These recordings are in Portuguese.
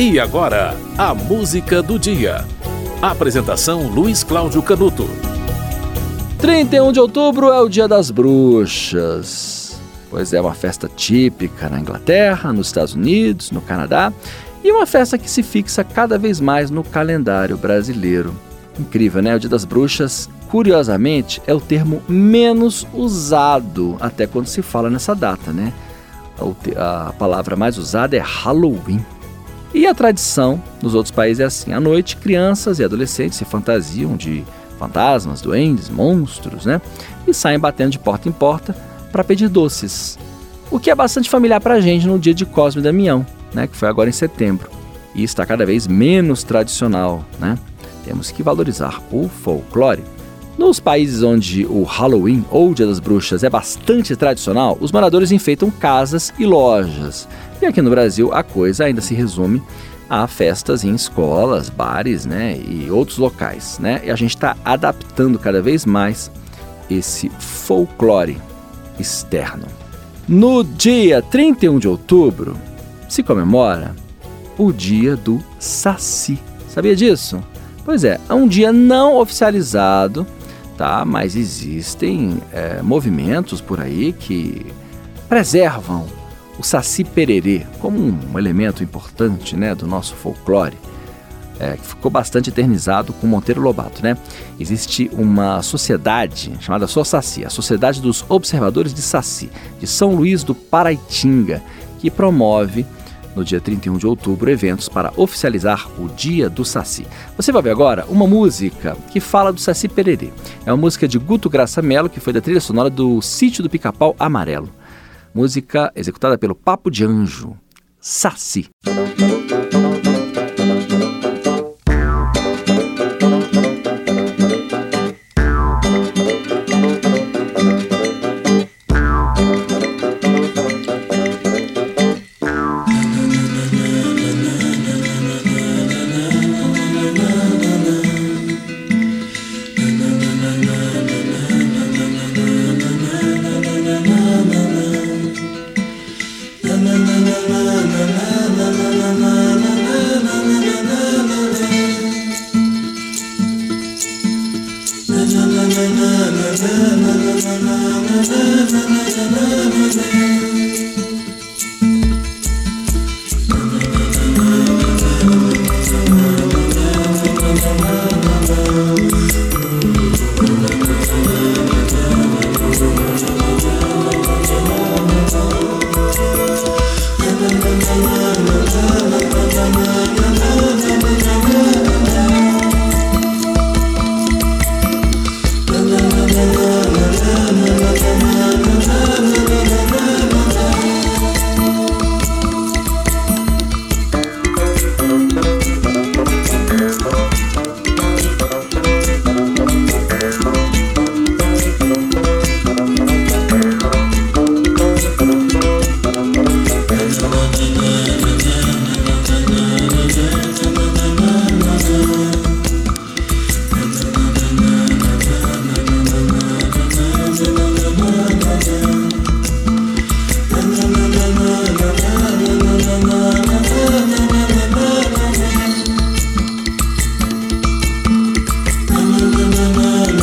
E agora, a música do dia. Apresentação Luiz Cláudio Canuto. 31 de outubro é o Dia das Bruxas. Pois é uma festa típica na Inglaterra, nos Estados Unidos, no Canadá e uma festa que se fixa cada vez mais no calendário brasileiro. Incrível, né? O Dia das Bruxas, curiosamente, é o termo menos usado até quando se fala nessa data, né? A palavra mais usada é Halloween. E a tradição nos outros países é assim: à noite, crianças e adolescentes se fantasiam de fantasmas, duendes, monstros, né? E saem batendo de porta em porta para pedir doces. O que é bastante familiar para a gente no dia de Cosme e Damião, né? Que foi agora em setembro. E está cada vez menos tradicional, né? Temos que valorizar o folclore. Nos países onde o Halloween ou Dia das Bruxas é bastante tradicional, os moradores enfeitam casas e lojas. E aqui no Brasil a coisa ainda se resume a festas em escolas, bares, né, e outros locais, né? E a gente está adaptando cada vez mais esse folclore externo. No dia 31 de outubro se comemora o dia do Saci. Sabia disso? Pois é, é um dia não oficializado tá? Mas existem é, movimentos por aí que preservam o saci pererê como um elemento importante, né, do nosso folclore. É, que ficou bastante eternizado com Monteiro Lobato, né? Existe uma sociedade chamada Saci, a Sociedade dos Observadores de Saci, de São Luís do Paraitinga, que promove no dia 31 de outubro, eventos para oficializar o Dia do Saci. Você vai ver agora uma música que fala do Saci Pererê. É uma música de Guto Graça Mello, que foi da trilha sonora do Sítio do Pica-Pau Amarelo. Música executada pelo Papo de Anjo. Saci. na na na na na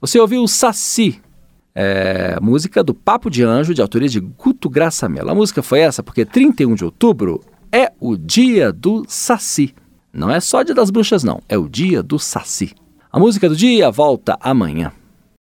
Você ouviu o Saci, é, música do Papo de Anjo, de autoria de Guto Graça Mello. A música foi essa porque 31 de outubro é o dia do Saci. Não é só dia das bruxas, não, é o dia do Saci. A música do dia volta amanhã.